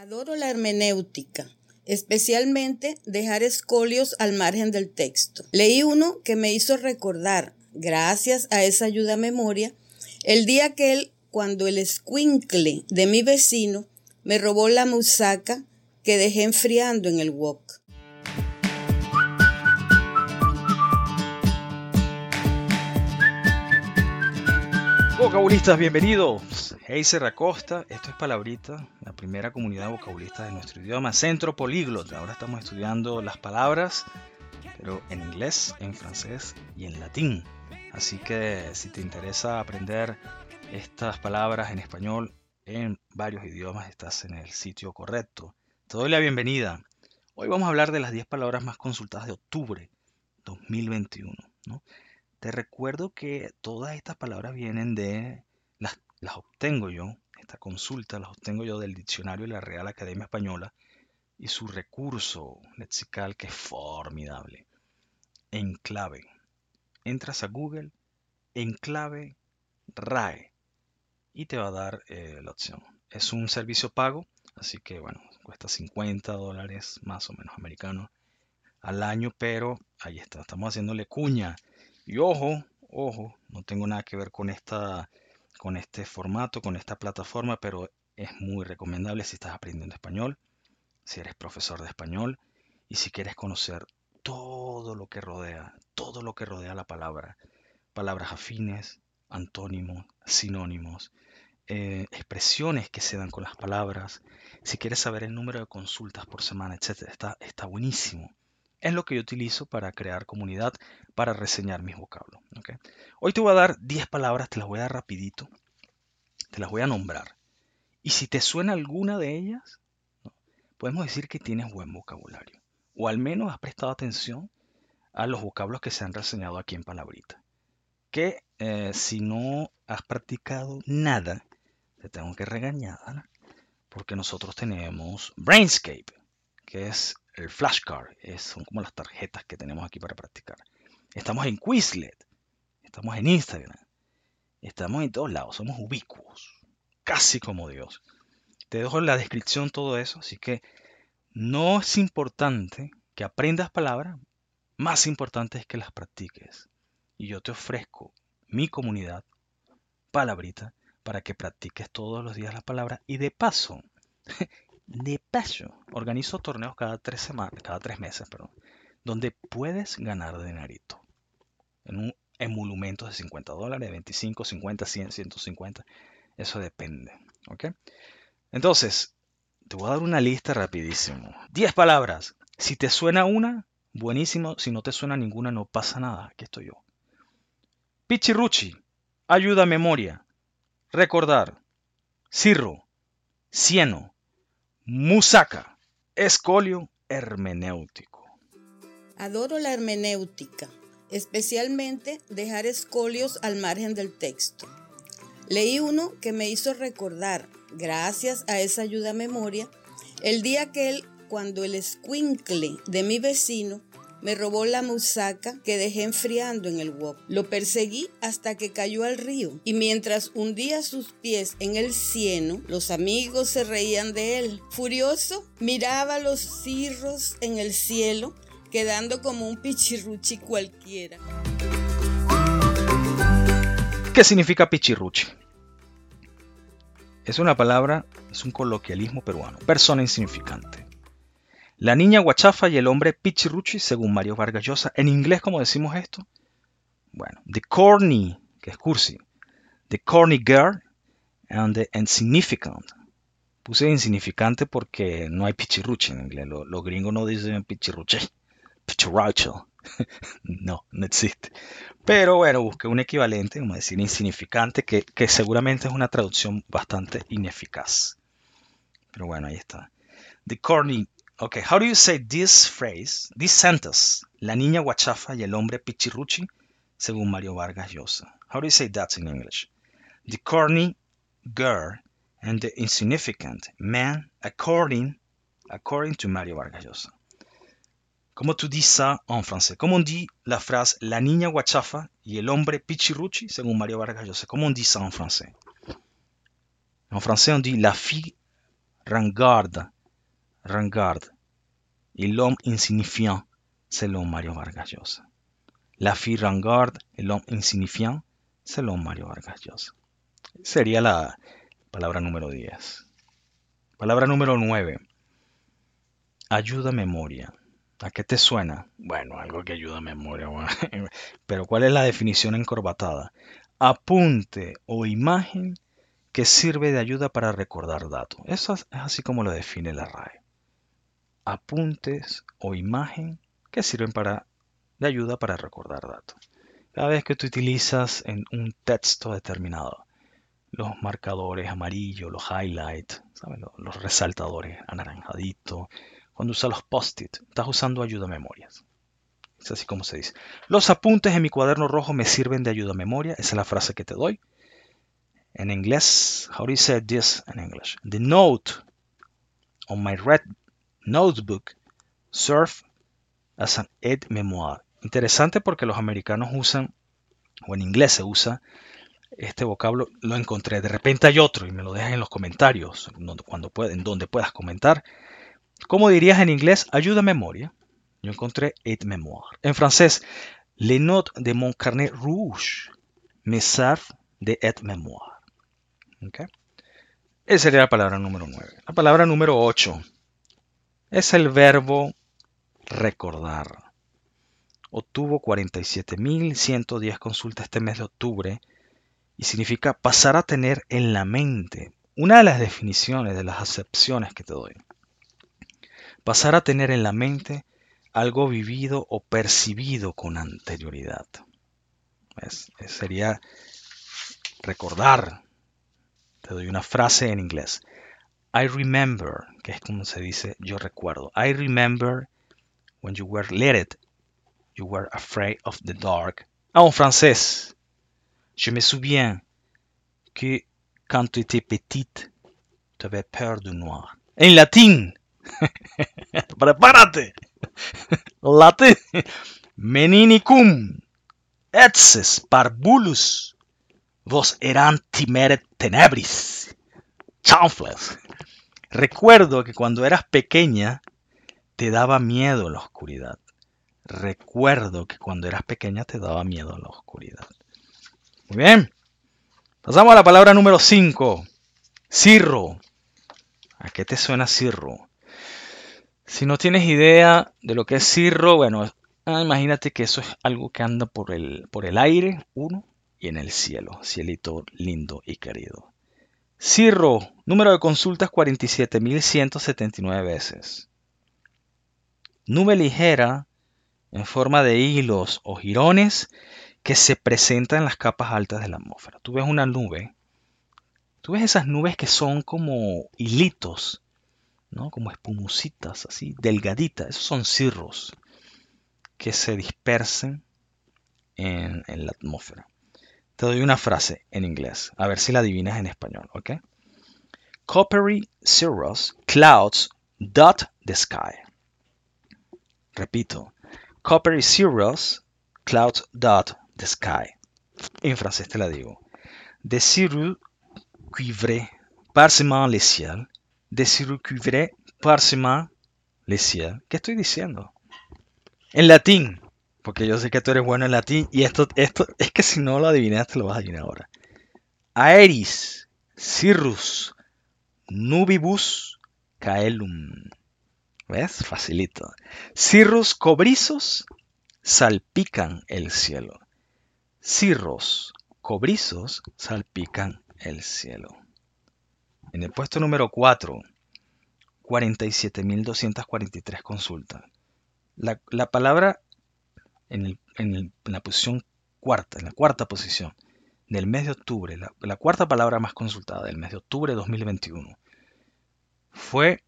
Adoro la hermenéutica, especialmente dejar escolios al margen del texto. Leí uno que me hizo recordar, gracias a esa ayuda a memoria, el día aquel cuando el escuincle de mi vecino me robó la musaca que dejé enfriando en el wok. Vocabulistas, bienvenidos. Heiser Acosta, esto es Palabrita, la primera comunidad vocabulista de nuestro idioma, Centro Políglota. Ahora estamos estudiando las palabras, pero en inglés, en francés y en latín. Así que si te interesa aprender estas palabras en español en varios idiomas, estás en el sitio correcto. Te doy la bienvenida. Hoy vamos a hablar de las 10 palabras más consultadas de octubre 2021. ¿no? Te recuerdo que todas estas palabras vienen de, las, las obtengo yo, esta consulta las obtengo yo del diccionario de la Real Academia Española y su recurso lexical que es formidable. Enclave. Entras a Google, enclave RAE y te va a dar eh, la opción. Es un servicio pago, así que bueno, cuesta 50 dólares más o menos americanos al año, pero ahí está, estamos haciéndole cuña y ojo, ojo, no tengo nada que ver con esta con este formato, con esta plataforma, pero es muy recomendable si estás aprendiendo español, si eres profesor de español y si quieres conocer todo lo que rodea, todo lo que rodea la palabra, palabras afines, antónimos, sinónimos, eh, expresiones que se dan con las palabras, si quieres saber el número de consultas por semana, etc. Está, está buenísimo es lo que yo utilizo para crear comunidad, para reseñar mis vocablos. Hoy te voy a dar 10 palabras, te las voy a dar rapidito, te las voy a nombrar. Y si te suena alguna de ellas, podemos decir que tienes buen vocabulario. O al menos has prestado atención a los vocablos que se han reseñado aquí en Palabrita. Que eh, si no has practicado nada, te tengo que regañar, porque nosotros tenemos Brainscape, que es el flashcard, son como las tarjetas que tenemos aquí para practicar. Estamos en Quizlet, estamos en Instagram, estamos en todos lados, somos ubicuos, casi como Dios. Te dejo en la descripción todo eso, así que no es importante que aprendas palabras, más importante es que las practiques. Y yo te ofrezco mi comunidad, palabrita, para que practiques todos los días la palabra y de paso de paso, organizo torneos cada tres semanas, cada tres meses, perdón, donde puedes ganar dinerito. En un emolumento de 50 dólares, 25, 50, 100, 150. Eso depende. ¿Ok? Entonces, te voy a dar una lista rapidísimo. 10 palabras. Si te suena una, buenísimo. Si no te suena ninguna, no pasa nada. Aquí estoy yo. Pichiruchi. Ayuda a memoria. Recordar. Cirro. Cieno. Musaca, escolio hermenéutico. Adoro la hermenéutica, especialmente dejar escolios al margen del texto. Leí uno que me hizo recordar, gracias a esa ayuda a memoria, el día aquel cuando el escuincle de mi vecino me robó la musaca que dejé enfriando en el wok. Lo perseguí hasta que cayó al río y mientras hundía sus pies en el cieno, los amigos se reían de él. Furioso, miraba los cirros en el cielo, quedando como un pichirruchi cualquiera. ¿Qué significa pichirruchi? Es una palabra, es un coloquialismo peruano, persona insignificante. La niña guachafa y el hombre pichirruchi, según Mario Vargas Llosa. En inglés, ¿cómo decimos esto? Bueno, the corny, que es cursi. The corny girl and the insignificant. Puse insignificante porque no hay pichirruchi en inglés. Los, gringos no dicen pichirruchi. Pichirrucho. no, no existe. Pero bueno, busqué un equivalente, como decir insignificante, que, que seguramente es una traducción bastante ineficaz. Pero bueno, ahí está. The corny Okay, how do you say this phrase, this sentence? La niña guachafa y el hombre pichirruchi, según Mario Vargas Llosa. How do you say that in English? The corny girl and the insignificant man, according, according to Mario Vargas Llosa. Comment tu dis ça en français? Comment on dit la phrase la niña guachafa y el hombre pichirruchi, según Mario Vargas Llosa? Comment on dit en français? En français, on dit la fille Rangarde, Rangarde. Et l'homme insignifiant, selon Mario Vargas Llosa. La fille Rangarde et l'homme insignifiant, selon Mario Vargas Llosa. Sería la palabra número 10. Palabra número 9. Ayuda memoria. ¿A qué te suena? Bueno, algo que ayuda a memoria. Pero ¿cuál es la definición encorbatada? Apunte o imagen que sirve de ayuda para recordar datos. Eso es así como lo define la RAE. Apuntes o imagen que sirven para, de ayuda para recordar datos. Cada vez que tú utilizas en un texto determinado los marcadores amarillos, los highlights, los resaltadores anaranjaditos, cuando usas los post-it, estás usando ayuda a memorias. Es así como se dice. Los apuntes en mi cuaderno rojo me sirven de ayuda a memoria. Esa es la frase que te doy. En inglés, how do you say this in English? The note on my red notebook serve as an aide memoire. Interesante porque los americanos usan, o en inglés se usa, este vocablo, lo encontré. De repente hay otro y me lo dejas en los comentarios, cuando en donde puedas comentar. ¿Cómo dirías en inglés? Ayuda a memoria. Yo encontré aide mémoire. En francés, les notes de mon carnet rouge me servent de aide mémoire. ¿Okay? Esa sería la palabra número 9. La palabra número 8 es el verbo recordar. Obtuvo 47.110 consultas este mes de octubre y significa pasar a tener en la mente. Una de las definiciones de las acepciones que te doy pasar a tener en la mente algo vivido o percibido con anterioridad. Sería recordar. Te doy una frase en inglés. I remember, que es como se dice yo recuerdo. I remember when you were it, you were afraid of the dark. Ah, en francés. Je me souviens que quand tu étais petite, tu avais peur du noir. En latín, Prepárate. Latín. Meninicum. Etses parbulus. Vos eran timere tenebris. Chanfles. Recuerdo que cuando eras pequeña te daba miedo la oscuridad. Recuerdo que cuando eras pequeña te daba miedo la oscuridad. Muy bien. Pasamos a la palabra número 5. Cirro. ¿A qué te suena cirro? Si no tienes idea de lo que es cirro, bueno, ah, imagínate que eso es algo que anda por el, por el aire, uno, y en el cielo, cielito lindo y querido. Cirro, número de consultas 47.179 veces. Nube ligera en forma de hilos o jirones que se presenta en las capas altas de la atmósfera. Tú ves una nube, tú ves esas nubes que son como hilitos como espumositas, así, delgaditas. Esos son cirros que se dispersen en, la atmósfera. Te doy una frase en inglés, a ver si la adivinas en español, ¿ok? Coppery cirrus clouds dot the sky. Repito, coppery cirrus clouds dot the sky. En francés te la digo. De cirrus cuivré parsemant le ciel de circuivre parchemin le ciel. ¿Qué estoy diciendo? En latín, porque yo sé que tú eres bueno en latín y esto, esto es que si no lo adivinas te lo vas a adivinar ahora. Aeris, cirrus, nubibus, caelum. ¿Ves? Facilito. Cirrus cobrizos salpican el cielo. Cirros cobrizos salpican el cielo. En el puesto número 4, 47.243 consultas. La, la, palabra en, la posición cuarta, en la cuarta posición del mes de octubre, la, cuarta palabra más consultada del mes de octubre de 2021 fue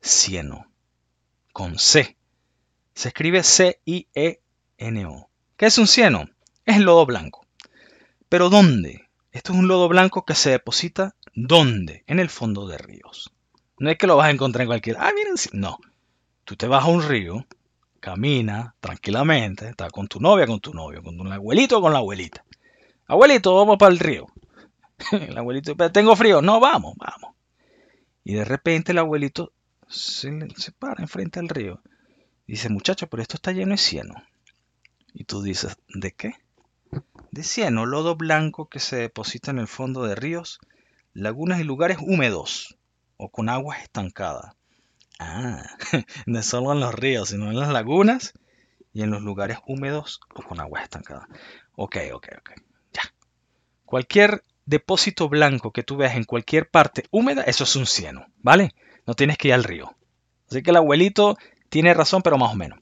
cieno, con C. Se escribe C-I-E-N-O. ¿Qué es un cieno? Es el lodo blanco. ¿Pero dónde? Esto es un lodo blanco que se deposita ¿Dónde? En el fondo de ríos. No es que lo vas a encontrar en cualquier... Ah, miren, no. Tú te vas a un río, camina tranquilamente, estás con tu novia, con tu novio, con un abuelito con la abuelita. Abuelito, vamos para el río. El abuelito, tengo frío. No, vamos, vamos. Y de repente el abuelito se, se para enfrente al río. Dice, muchacho, pero esto está lleno de cieno. Y tú dices, ¿de qué? De cieno, lodo blanco que se deposita en el fondo de ríos, lagunas y lugares húmedos o con aguas estancadas. Ah, no solo en los ríos, sino en las lagunas y en los lugares húmedos o con aguas estancadas. Ok, ok, ok. Ya. Cualquier depósito blanco que tú veas en cualquier parte húmeda, eso es un cieno, ¿vale? No tienes que ir al río. Así que el abuelito tiene razón, pero más o menos.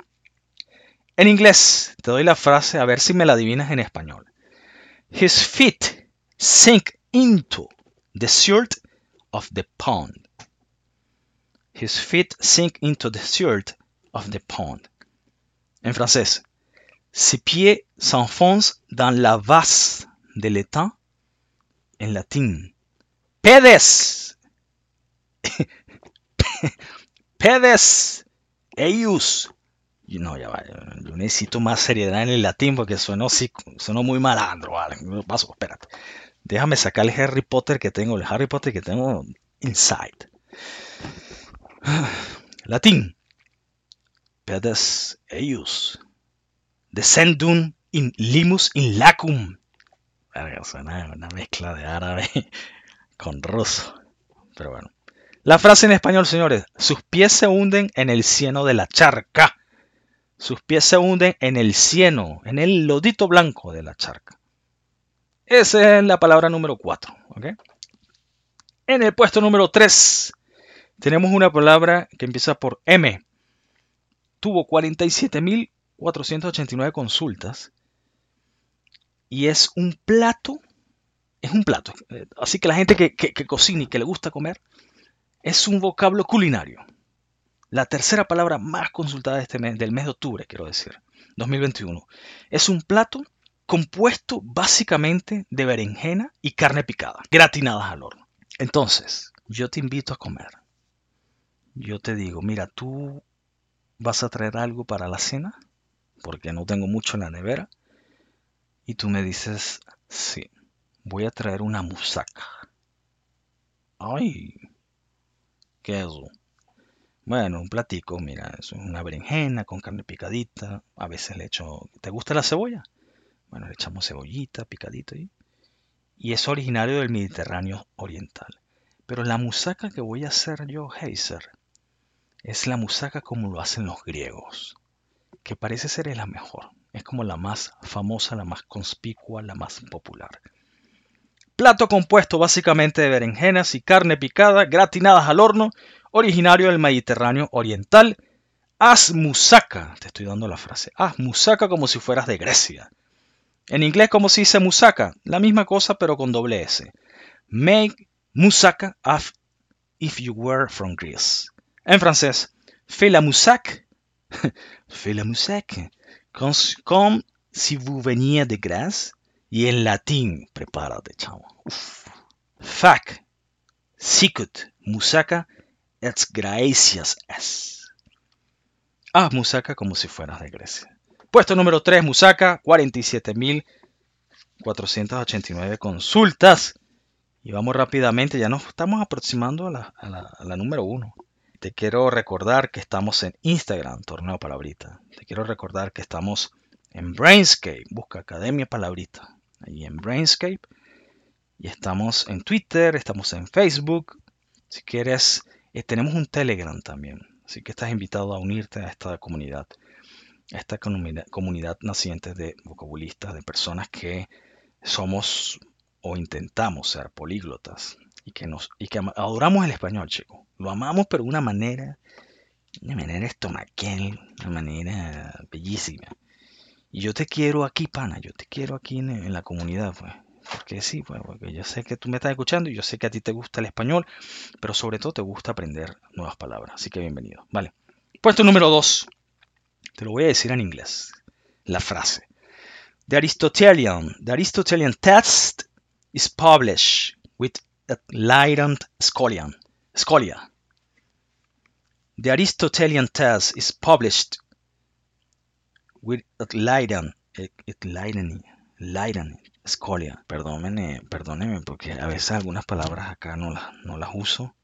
En inglés, te doy la frase a ver si me la adivinas en español. His feet sink into the silt of the pond. His feet sink into the silt of the pond. En francés, ses pieds s'enfoncent dans la vase de l'étang. En latín, pedes. pedes. Eius no, ya va, yo necesito más seriedad en el latín porque sueno muy malandro, vale. Paso, espérate. Déjame sacar el Harry Potter que tengo, el Harry Potter que tengo inside. Latín. Pedes eius. Descendum in limus in lacum. suena una mezcla de árabe con ruso. Pero bueno. La frase en español, señores. Sus pies se hunden en el cieno de la charca. Sus pies se hunden en el cieno, en el lodito blanco de la charca. Esa es la palabra número 4. En el puesto número 3 tenemos una palabra que empieza por M. Tuvo 47.489 consultas y es un plato, es un plato. Así que la gente que, que cocina y que le gusta comer, es un vocablo culinario. La tercera palabra más consultada este del mes de octubre, quiero decir, 2021. Es un plato compuesto básicamente de berenjena y carne picada, gratinadas al horno. Entonces, yo te invito a comer. Yo te digo, mira, tú vas a traer algo para la cena, porque no tengo mucho en la nevera. Y tú me dices, sí, voy a traer una musaca. Ay, ¿qué es eso? Bueno, un platico, mira, es una berenjena con carne picadita. A veces le echo. ¿Te gusta la cebolla? Bueno, le echamos cebollita, picadito y. Y es originario del Mediterráneo oriental. Pero la musaca que voy a hacer yo, Heiser, es la musaca como lo hacen los griegos, que parece ser la mejor. Es como la más famosa, la más conspicua, la más popular. Plato compuesto básicamente de berenjenas y carne picada gratinadas al horno originario del Mediterráneo oriental. Haz musaca, te estoy dando la frase, haz musaca como si fueras de Grecia. En inglés, como se dice musaca? La misma cosa, pero con doble S. Make musaca if you were from Greece. En francés, fais la musac, fais la musac, comme si vous veniez de Grèce. Y en latín, prepárate, chavo. Fac, sicut, musaca, It's gracias es. Ah, Musaka como si fueras de Grecia. Puesto número 3, Musaka, 47.489 consultas. Y vamos rápidamente, ya nos estamos aproximando a la, a la número 1. Te quiero recordar que estamos en Instagram, Torneo Palabrita. Te quiero recordar que estamos en Brainscape, busca Academia Palabrita. Ahí en Brainscape. Y estamos en Twitter, estamos en Facebook. Si quieres eh, tenemos un Telegram también, así que estás invitado a unirte a esta comunidad, a esta comunidad, naciente de vocabulistas, de personas que somos o intentamos ser políglotas y que, nos, y que adoramos el español, chico. Lo amamos, pero de una manera, una manera estomaquel, una manera bellísima. Y yo te quiero aquí, pana, yo te quiero aquí en, la comunidad, pues. Porque sí, pues, porque yo sé que tú me estás escuchando y yo sé que a ti te gusta el español, pero sobre todo te gusta aprender nuevas palabras. Así que bienvenido. Vale. Puesto número 2. Te lo voy a decir en inglés. La frase. The Aristotelian, the Aristotelian test is published with Leiden Scholian. Scholia. The Aristotelian test is published with Leiden, Leiden, Leiden, Escolia. Perdónenme, perdónenme porque a veces algunas palabras acá no las, no las uso.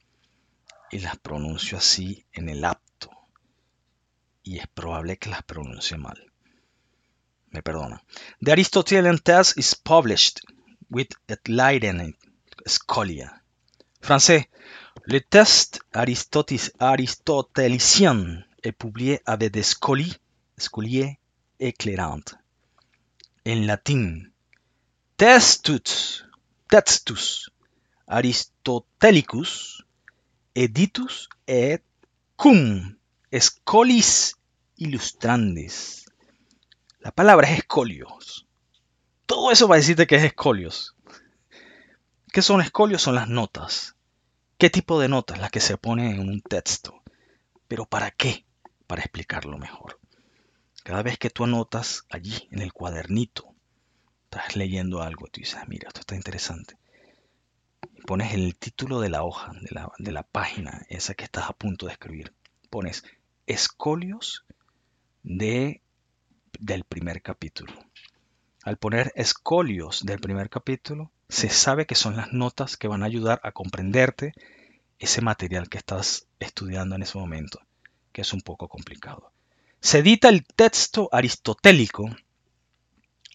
y las pronuncio así en el apto. Y es probable que las pronuncie mal. Me perdona. The Aristotelian test is published with Leiden Scholia. Français. Le test aristotélicien est publié avec des scolies, éclairantes. En latin, testus, textus Aristotelicus editus et cum escolis illustrandis. La palabra es escolios. Todo eso va a decirte que es escolios. ¿Qué son escolios? Son las notas. ¿Qué tipo de notas? Las que se ponen en un texto. ¿Pero para qué? Para explicarlo mejor. Cada vez que tú anotas allí en el cuadernito, estás leyendo algo, tú dices, ah, mira, esto está interesante. Y pones el título de la hoja, de la, de la página, esa que estás a punto de escribir. Pones escolios de del primer capítulo. Al poner escolios del primer capítulo, se sabe que son las notas que van a ayudar a comprenderte ese material que estás estudiando en ese momento, que es un poco complicado. Se edita el texto aristotélico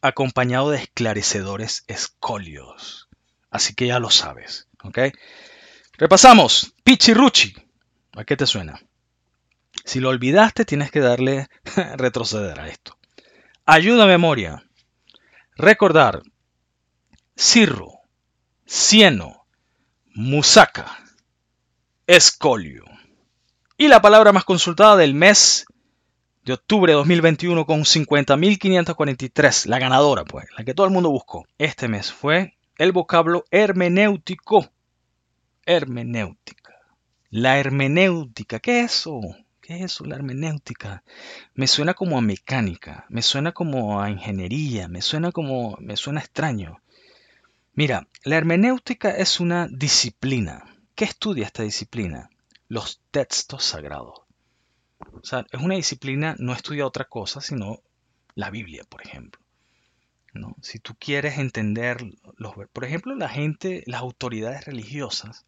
acompañado de esclarecedores escolios. Así que ya lo sabes, ¿ok? Repasamos. Pichiruchi. ¿A qué te suena? Si lo olvidaste, tienes que darle retroceder a esto. Ayuda a memoria. Recordar. Cirro. Cieno. Musaca. Escolio. Y la palabra más consultada del mes de octubre de 2021 con 50.543. La ganadora, pues, la que todo el mundo buscó. Este mes fue el vocablo hermenéutico. Hermenéutica. La hermenéutica, ¿qué es eso? ¿Qué es eso, la hermenéutica? Me suena como a mecánica, me suena como a ingeniería, me suena como, me suena extraño. Mira, la hermenéutica es una disciplina. ¿Qué estudia esta disciplina? Los textos sagrados. O sea, es una disciplina, no estudia otra cosa, sino la Biblia, por ejemplo. Si tú quieres entender los... Por ejemplo, la gente, las autoridades religiosas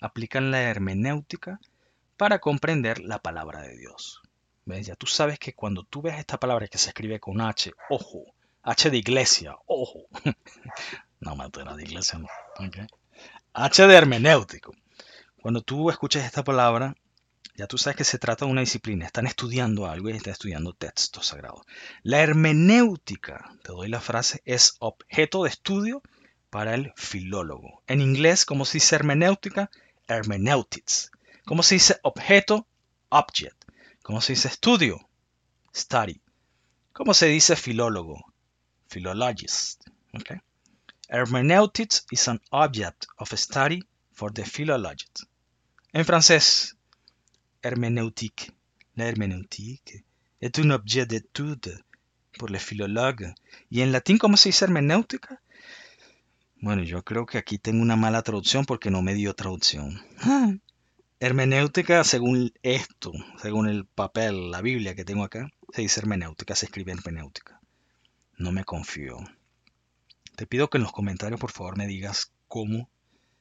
aplican la hermenéutica para comprender la palabra de Dios. Ya tú sabes que cuando tú ves esta palabra que se escribe con H, ojo, H de iglesia, ojo. no, era de iglesia, no. H de hermenéutico. Cuando tú escuchas esta palabra, ya tú sabes que se trata de una disciplina. Están estudiando algo y están estudiando textos sagrados. La hermenéutica, te doy la frase, es objeto de estudio para el filólogo. En inglés, como se dice hermenéutica, hermeneutics. ¿Cómo se dice objeto? Object. ¿Cómo se dice estudio? Study. ¿Cómo se dice filólogo? Philologist. Okay. Hermeneutics is an object of study for the philologist. En francés, herméneutique. La herméneutique est un objet d'étude pour le philologue. ¿Y en latín cómo se dice hermenéutica? Bueno, yo creo que aquí tengo una mala traducción porque no me dio traducción. Ah. Hermenéutica, según esto, según el papel, la Biblia que tengo acá, se dice hermenéutica, se escribe hermenéutica. No me confío. Te pido que en los comentarios, por favor, me digas cómo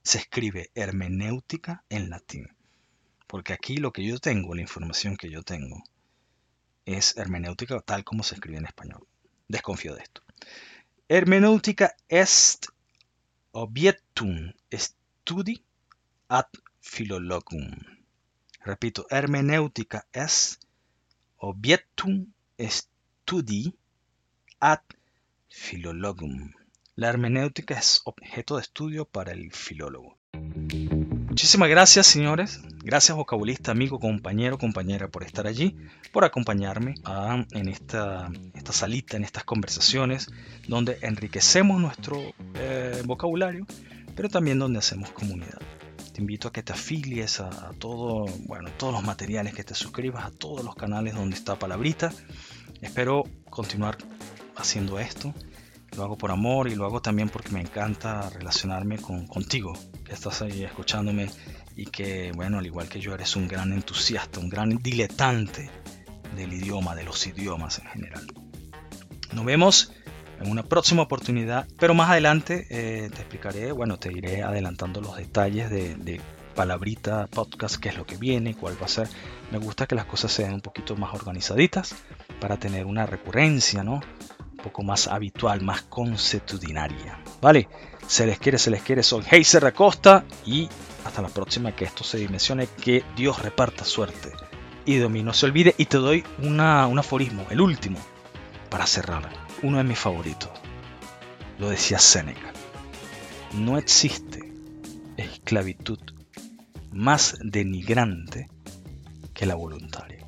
se escribe hermenéutica en latín. Porque aquí lo que yo tengo, la información que yo tengo, es hermenéutica tal como se escribe en español. Desconfío de esto. Hermenéutica est objectum studi ad philologum. Repito, hermenéutica es objectum studi ad philologum. La hermenéutica es objeto de estudio para el filólogo. Muchísimas gracias, señores. Gracias, vocabulista, amigo, compañero, compañera, por estar allí, por acompañarme en esta, esta salita, en estas conversaciones, donde enriquecemos nuestro eh, vocabulario, pero también donde hacemos comunidad. Te invito a que te afilies a, todo, bueno, todos los materiales, que te suscribas a todos los canales donde está Palabrita. Espero continuar haciendo esto. Lo hago por amor y lo hago también porque me encanta relacionarme con, contigo, que estás ahí escuchándome y que, bueno, al igual que yo, eres un gran entusiasta, un gran diletante del idioma, de los idiomas en general. Nos vemos en una próxima oportunidad, pero más adelante eh, te explicaré, bueno, te iré adelantando los detalles de, palabrita podcast, qué es lo que viene, cuál va a ser. Me gusta que las cosas sean un poquito más organizaditas para tener una recurrencia, ¿no? Un poco más habitual, más consuetudinaria. ¿Vale? Se les quiere, se les quiere. Soy Heiser Acosta y hasta la próxima que esto se dimensione. Que Dios reparta suerte y de no se olvide. Y te doy una, un aforismo, el último, para cerrar. Uno de mis favoritos. Lo decía Séneca. No existe esclavitud más denigrante que la voluntaria.